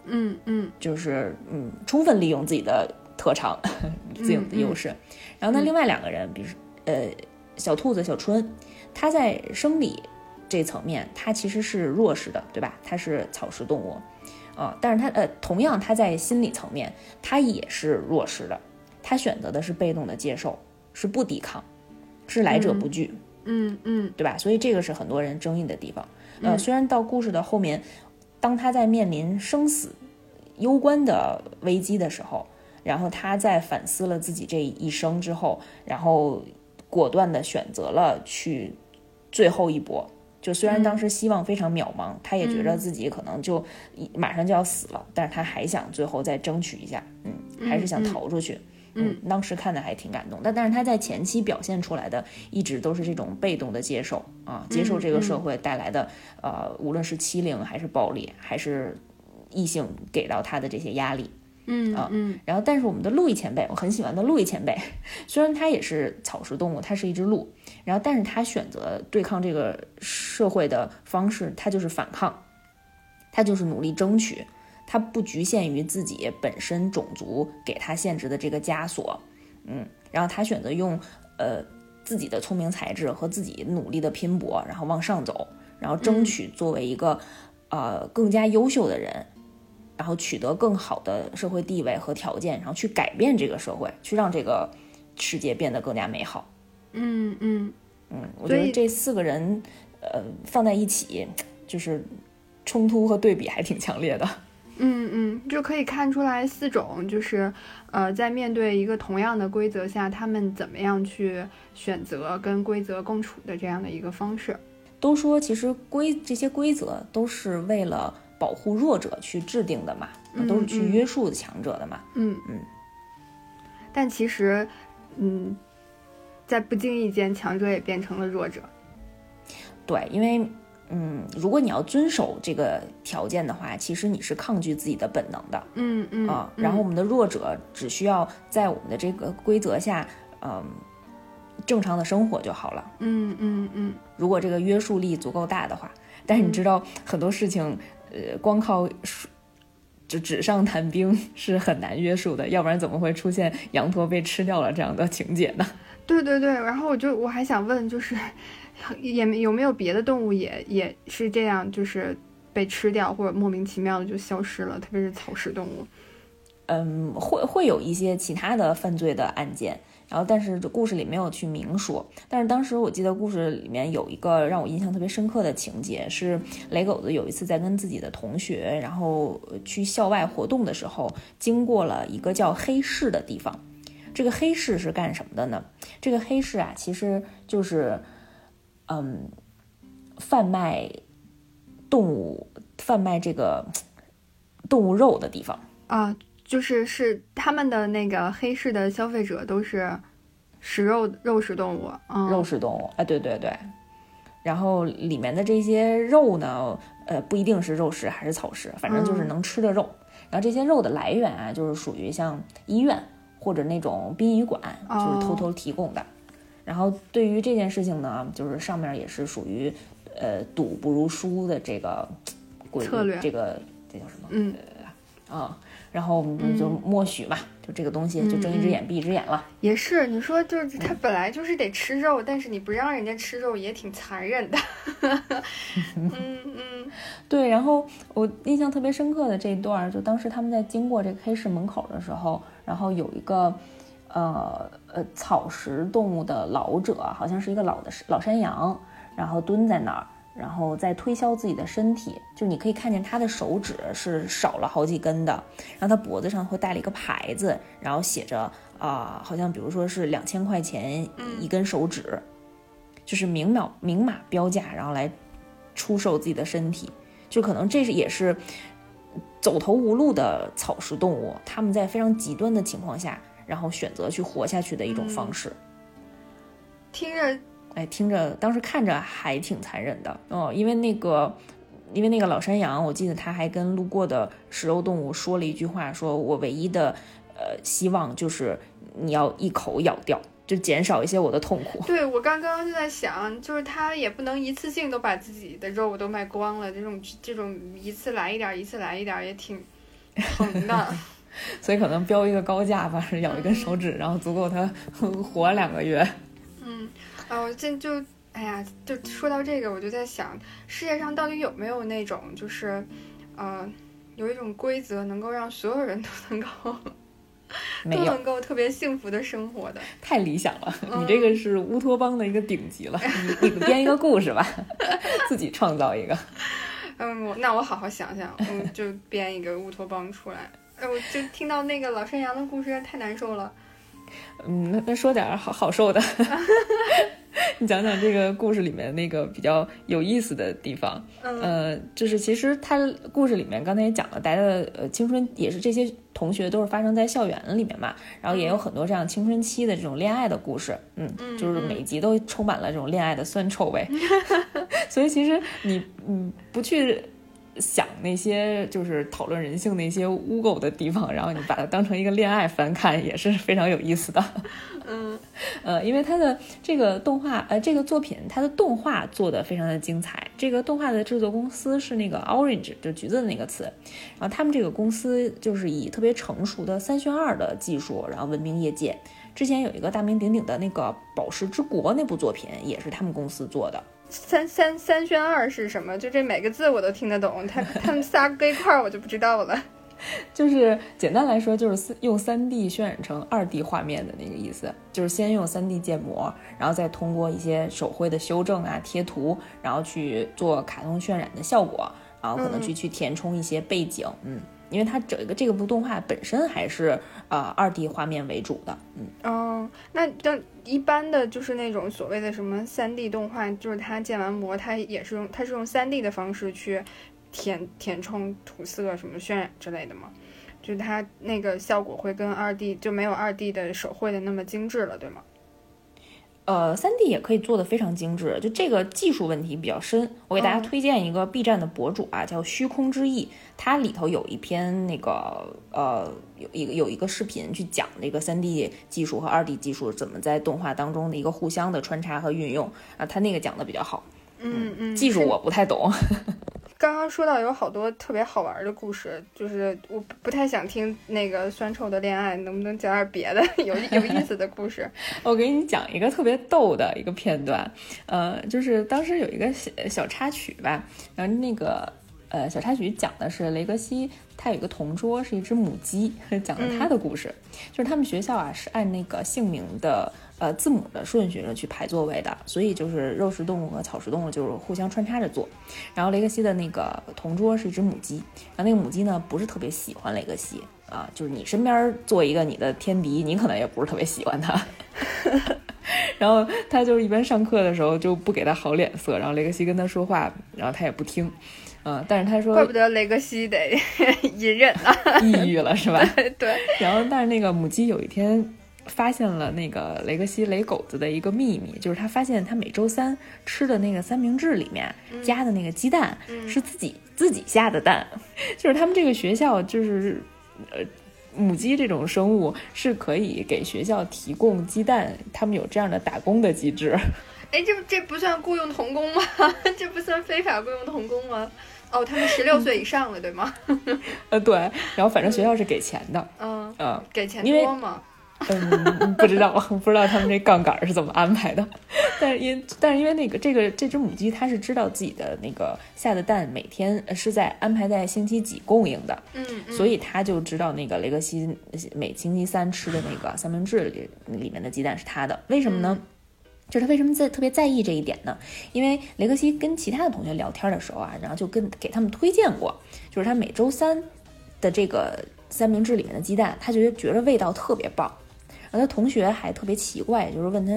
嗯嗯，
就是嗯，充分利用自己的特长、自己的优势。然后那另外两个人，比如呃小兔子小春，他在生理这层面，它其实是弱势的，对吧？它是草食动物，啊，但是它呃同样它在心理层面，它也是弱势的，它选择的是被动的接受。是不抵抗，是来者不拒，
嗯嗯，
对吧？所以这个是很多人争议的地方。呃，虽然到故事的后面，当他在面临生死攸关的危机的时候，然后他在反思了自己这一生之后，然后果断的选择了去最后一搏。就虽然当时希望非常渺茫，他也觉得自己可能就马上就要死了，但是他还想最后再争取一下，嗯，还是想逃出去。嗯，当时看的还挺感动，但但是他在前期表现出来的一直都是这种被动的接受啊，接受这个社会带来的呃，无论是欺凌还是暴力，还是异性给到他的这些压力，
嗯
啊
嗯，
然后但是我们的路易前辈，我很喜欢的路易前辈，虽然他也是草食动物，他是一只鹿，然后但是他选择对抗这个社会的方式，他就是反抗，他就是努力争取。他不局限于自己本身种族给他限制的这个枷锁，嗯，然后他选择用呃自己的聪明才智和自己努力的拼搏，然后往上走，然后争取作为一个呃更加优秀的人，然后取得更好的社会地位和条件，然后去改变这个社会，去让这个世界变得更加美好。
嗯嗯
嗯，我觉得这四个人呃放在一起，就是冲突和对比还挺强烈的。
嗯嗯，就可以看出来四种，就是呃，在面对一个同样的规则下，他们怎么样去选择跟规则共处的这样的一个方式。
都说其实规这些规则都是为了保护弱者去制定的嘛，都是去约束强者的嘛。
嗯
嗯。
但其实，嗯，在不经意间，强者也变成了弱者。
对，因为。嗯，如果你要遵守这个条件的话，其实你是抗拒自己的本能的。
嗯嗯
啊，然后我们的弱者只需要在我们的这个规则下，嗯，正常的生活就好了。
嗯嗯嗯。
如果这个约束力足够大的话，但是你知道很多事情，呃，光靠就纸上谈兵是很难约束的，要不然怎么会出现羊驼被吃掉了这样的情节呢？
对对对，然后我就我还想问，就是。也有没有别的动物也也是这样，就是被吃掉或者莫名其妙的就消失了，特别是草食动物。
嗯，会会有一些其他的犯罪的案件，然后但是故事里没有去明说。但是当时我记得故事里面有一个让我印象特别深刻的情节，是雷狗子有一次在跟自己的同学，然后去校外活动的时候，经过了一个叫黑市的地方。这个黑市是干什么的呢？这个黑市啊，其实就是。嗯，贩卖动物、贩卖这个动物肉的地方
啊，就是是他们的那个黑市的消费者都是食肉肉食动物，
肉食动物，哎，对对对。然后里面的这些肉呢，呃，不一定是肉食还是草食，反正就是能吃的肉。然后这些肉的来源啊，就是属于像医院或者那种殡仪馆，就是偷偷提供的。然后对于这件事情呢，就是上面也是属于，呃，赌不如输的这个
策略，
这个这叫什么？
嗯，
啊，然后我们就默许嘛，就这个东西就睁一只眼闭一只眼了。
也是，你说就是他本来就是得吃肉，但是你不让人家吃肉也挺残忍的。嗯嗯，
对。然后我印象特别深刻的这一段，就当时他们在经过这个黑市门口的时候，然后有一个。呃呃，草食动物的老者，好像是一个老的老山羊，然后蹲在那儿，然后在推销自己的身体。就你可以看见他的手指是少了好几根的，然后他脖子上会带了一个牌子，然后写着啊，好像比如说是两千块钱一根手指，就是明秒明码标价，然后来出售自己的身体。就可能这也是走投无路的草食动物，他们在非常极端的情况下。然后选择去活下去的一种方式，
听着，
哎，听着，当时看着还挺残忍的哦，因为那个，因为那个老山羊，我记得他还跟路过的食肉动物说了一句话，说我唯一的呃希望就是你要一口咬掉。就减少一些我的痛苦。
对我刚刚就在想，就是他也不能一次性都把自己的肉都卖光了，这种这种一次来一点，一次来一点也挺疼的。
所以可能标一个高价吧，咬一根手指，然后足够他 活两个月。
嗯，哦，这就哎呀，就说到这个，我就在想，世界上到底有没有那种，就是呃，有一种规则能够让所有人都能够。都能够特别幸福的生活的，
太理想了。你这个是乌托邦的一个顶级了。你你编一个故事吧，自己创造一个。
嗯，我那我好好想想，嗯，就编一个乌托邦出来。哎，我就听到那个老山羊的故事太难受了。
嗯，那那说点好好受的。你讲讲这个故事里面那个比较有意思的地方。呃，就是其实他故事里面刚才也讲了，大家的呃青春也是这些同学都是发生在校园里面嘛，然后也有很多这样青春期的这种恋爱的故事。嗯，就是每集都充满了这种恋爱的酸臭味。所以其实你嗯不去。想那些就是讨论人性那些污垢的地方，然后你把它当成一个恋爱翻看，也是非常有意思的。
嗯，
呃，因为它的这个动画，呃，这个作品它的动画做的非常的精彩。这个动画的制作公司是那个 Orange，就橘子的那个词。然后他们这个公司就是以特别成熟的三选二的技术，然后闻名业界。之前有一个大名鼎鼎的那个《宝石之国》那部作品，也是他们公司做的。
三三三选二是什么？就这每个字我都听得懂，他他们仨搁一块儿我就不知道了。
就是简单来说，就是用三 D 渲染成二 D 画面的那个意思。就是先用三 D 建模，然后再通过一些手绘的修正啊、贴图，然后去做卡通渲染的效果，然后可能去去填充一些背景，嗯。因为它整个这个部动画本身还是呃二 D 画面为主的，嗯
哦，那但一般的就是那种所谓的什么三 D 动画，就是它建完模，它也是用它是用三 D 的方式去填填充涂色什么渲染之类的吗？就是它那个效果会跟二 D 就没有二 D 的手绘的那么精致了，对吗？
呃，三 D 也可以做的非常精致，就这个技术问题比较深。我给大家推荐一个 B 站的博主啊，叫虚空之翼，它里头有一篇那个呃，有一个有一个视频去讲这个三 D 技术和二 D 技术怎么在动画当中的一个互相的穿插和运用啊，他那个讲的比较好。
嗯嗯，
技术我不太懂。
刚刚说到有好多特别好玩的故事，就是我不太想听那个酸臭的恋爱，能不能讲点别的有有意思的故事？
我给你讲一个特别逗的一个片段，呃，就是当时有一个小小插曲吧，然后那个呃小插曲讲的是雷格西。他有一个同桌是一只母鸡，讲了他的故事。就是他们学校啊是按那个姓名的呃字母的顺序去排座位的，所以就是肉食动物和草食动物就是互相穿插着坐。然后雷克西的那个同桌是一只母鸡，然后那个母鸡呢不是特别喜欢雷克西啊，就是你身边坐一个你的天敌，你可能也不是特别喜欢他。然后他就是一般上课的时候就不给他好脸色，然后雷克西跟他说话，然后他也不听。嗯，但是他说，
怪不得雷克西得 隐忍了，
抑郁了是吧？
对。
然后，但是那个母鸡有一天发现了那个雷格西雷狗子的一个秘密，就是他发现他每周三吃的那个三明治里面加的那个鸡蛋是自己自己下的蛋，就是他们这个学校就是呃母鸡这种生物是可以给学校提供鸡蛋，他们有这样的打工的机制。
哎，这这不算雇佣童工吗？这不算非法雇佣童工吗？哦，他们十六岁以上了，对吗？
呃，对。然后反正学校是给钱的。
嗯
嗯，
给钱多吗？
嗯，不知道，不知道他们这杠杆是怎么安排的。但是因但是因为那个这个这只母鸡，它是知道自己的那个下的蛋每天是在安排在星期几供应的。
嗯，
所以它就知道那个雷格西每星期三吃的那个三明治里里面的鸡蛋是它的。为什么呢？就是他为什么在特别在意这一点呢？因为雷格西跟其他的同学聊天的时候啊，然后就跟给他们推荐过，就是他每周三的这个三明治里面的鸡蛋，他觉得觉得味道特别棒。他同学还特别奇怪，就是问他，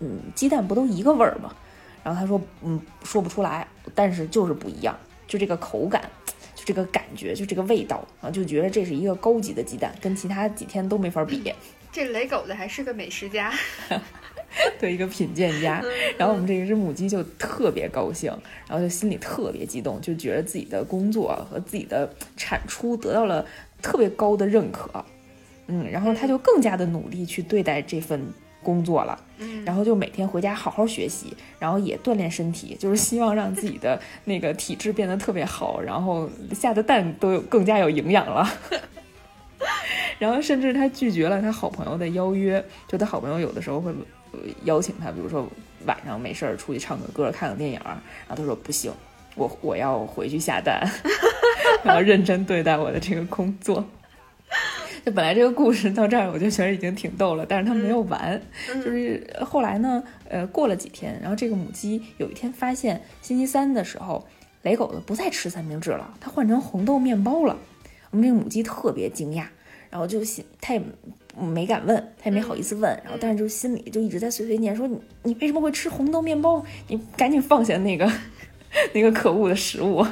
嗯，鸡蛋不都一个味儿吗？然后他说，嗯，说不出来，但是就是不一样，就这个口感，就这个感觉，就这个味道啊，就觉得这是一个高级的鸡蛋，跟其他几天都没法比。
这雷狗子还是个美食家。
对一个品鉴家。然后我们这只母鸡就特别高兴，然后就心里特别激动，就觉得自己的工作和自己的产出得到了特别高的认可。嗯，然后他就更加的努力去对待这份工作了。
嗯，
然后就每天回家好好学习，然后也锻炼身体，就是希望让自己的那个体质变得特别好，然后下的蛋都有更加有营养了。然后甚至他拒绝了他好朋友的邀约，就他好朋友有的时候会邀请他，比如说晚上没事儿出去唱个歌、看个电影，然后他说不行，我我要回去下蛋，我要认真对待我的这个工作。就本来这个故事到这儿，我就觉得已经挺逗了，但是他没有完，就是后来呢，呃，过了几天，然后这个母鸡有一天发现星期三的时候，雷狗子不再吃三明治了，它换成红豆面包了。我们这个母鸡特别惊讶，然后就心，它也没敢问，它也没好意思问，然后但是就心里就一直在碎碎念，说你你为什么会吃红豆面包？你赶紧放下那个。那个可恶的食物，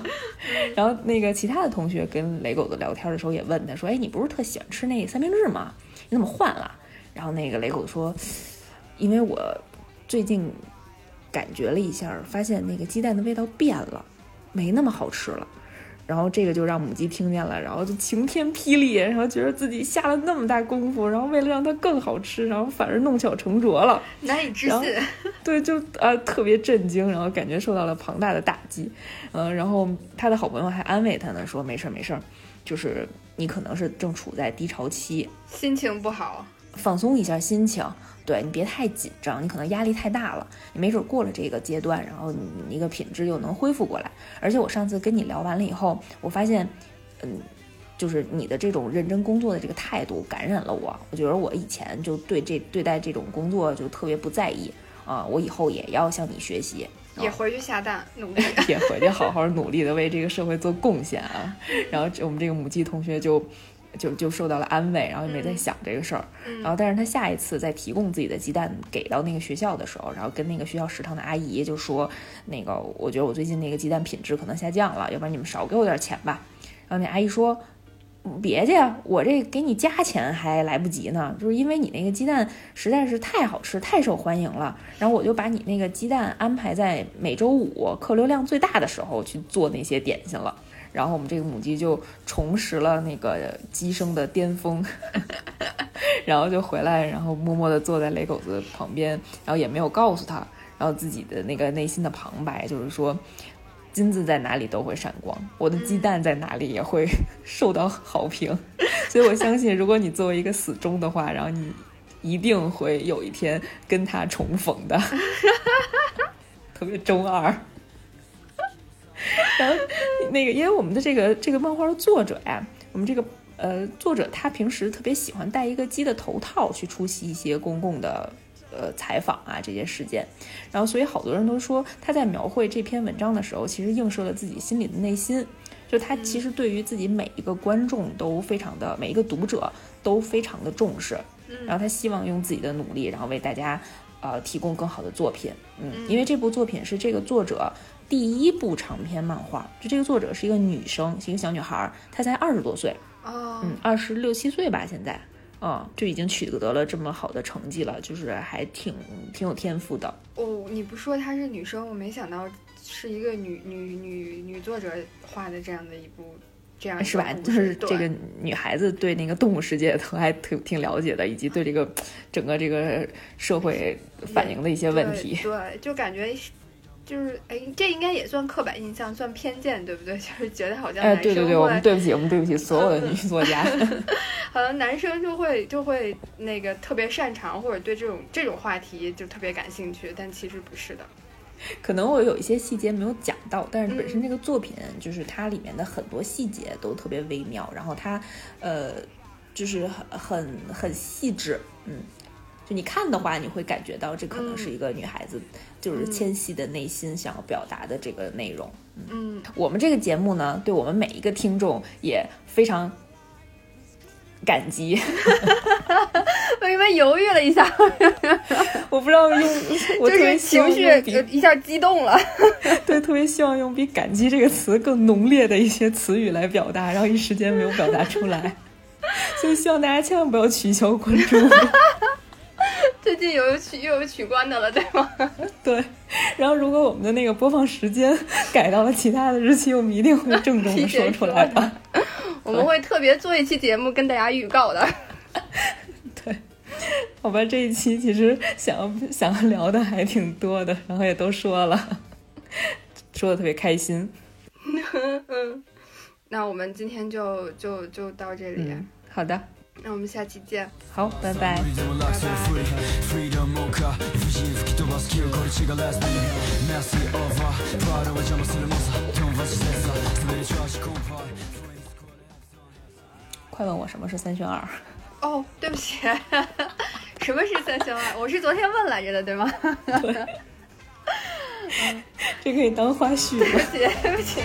然后那个其他的同学跟雷狗子聊天的时候也问他说：“哎，你不是特喜欢吃那三明治吗？你怎么换了？”然后那个雷狗说：“因为我最近感觉了一下，发现那个鸡蛋的味道变了，没那么好吃了。”然后这个就让母鸡听见了，然后就晴天霹雳，然后觉得自己下了那么大功夫，然后为了让它更好吃，然后反而弄巧成拙了，
难以置信。
对，就啊特别震惊，然后感觉受到了庞大的打击。嗯，然后他的好朋友还安慰他呢，说没事儿没事儿，就是你可能是正处在低潮期，
心情不好，
放松一下心情。对你别太紧张，你可能压力太大了，你没准过了这个阶段，然后你一个品质又能恢复过来。而且我上次跟你聊完了以后，我发现，嗯，就是你的这种认真工作的这个态度感染了我。我觉得我以前就对这对待这种工作就特别不在意啊，我以后也要向你学习，
也回去下蛋努力，
也回去好好努力的为这个社会做贡献啊。然后我们这个母鸡同学就。就就受到了安慰，然后也没再想这个事儿，然后但是他下一次再提供自己的鸡蛋给到那个学校的时候，然后跟那个学校食堂的阿姨就说，那个我觉得我最近那个鸡蛋品质可能下降了，要不然你们少给我点钱吧。然后那阿姨说，别介，我这给你加钱还来不及呢，就是因为你那个鸡蛋实在是太好吃，太受欢迎了，然后我就把你那个鸡蛋安排在每周五客流量最大的时候去做那些点心了。然后我们这个母鸡就重拾了那个鸡生的巅峰，然后就回来，然后默默地坐在雷狗子旁边，然后也没有告诉他，然后自己的那个内心的旁白就是说，金子在哪里都会闪光，我的鸡蛋在哪里也会 受到好评，所以我相信，如果你作为一个死忠的话，然后你一定会有一天跟他重逢的，特别中二。然后，那个，因为我们的这个这个漫画的作者呀，我们这个呃作者他平时特别喜欢戴一个鸡的头套去出席一些公共的呃采访啊这些事件，然后所以好多人都说他在描绘这篇文章的时候，其实映射了自己心里的内心，就他其实对于自己每一个观众都非常的每一个读者都非常的重视，然后他希望用自己的努力，然后为大家呃提供更好的作品，嗯，因为这部作品是这个作者。第一部长篇漫画，就这个作者是一个女生，是一个小女孩，她才二十多岁，
哦，
嗯，二十六七岁吧，现在，嗯，就已经取得了这么好的成绩了，就是还挺挺有天赋的。
哦，你不说她是女生，我没想到是一个女女女女作者画的这样的一部这样
是吧？就是这个女孩子对那个动物世界都还挺挺了解的，以及对这个整个这个社会反映的一些问题，
对，就感觉。就是哎，这应该也算刻板印象，算偏见，对不对？就是觉得好像
哎，对对对，我们对不起，我们对不起所有的女作家。
好像男生就会就会那个特别擅长，或者对这种这种话题就特别感兴趣，但其实不是的。
可能我有一些细节没有讲到，但是本身这个作品就是它里面的很多细节都特别微妙，然后它呃就是很很很细致，嗯。就你看的话，你会感觉到这可能是一个女孩子，就是纤细的内心想要表达的这个内容。
嗯，
我们这个节目呢，对我们每一个听众也非常感激。
我因为犹豫了一下？
我不知道用，
就是情绪一下激动了。
对，特别希望用比“感激”这个词更浓烈的一些词语来表达，然后一时间没有表达出来，所以希望大家千万不要取消关注。
最近有取又有取关的了，对吗？
对。然后如果我们的那个播放时间 改到了其他的日期，我们一定会郑重的说出来的。
我们会特别做一期节目跟大家预告的。
对。好吧，这一期其实想想聊的还挺多的，然后也都说了，说的特别开心。
嗯，那我们今天就就就到这里。
好的，
那我们下期见。
好，拜拜。快问我什么是三选二？
哦，对不起，什么是三选二？我是昨天问来着的，对吗？
对。这可以当花絮。
对不起，对不起。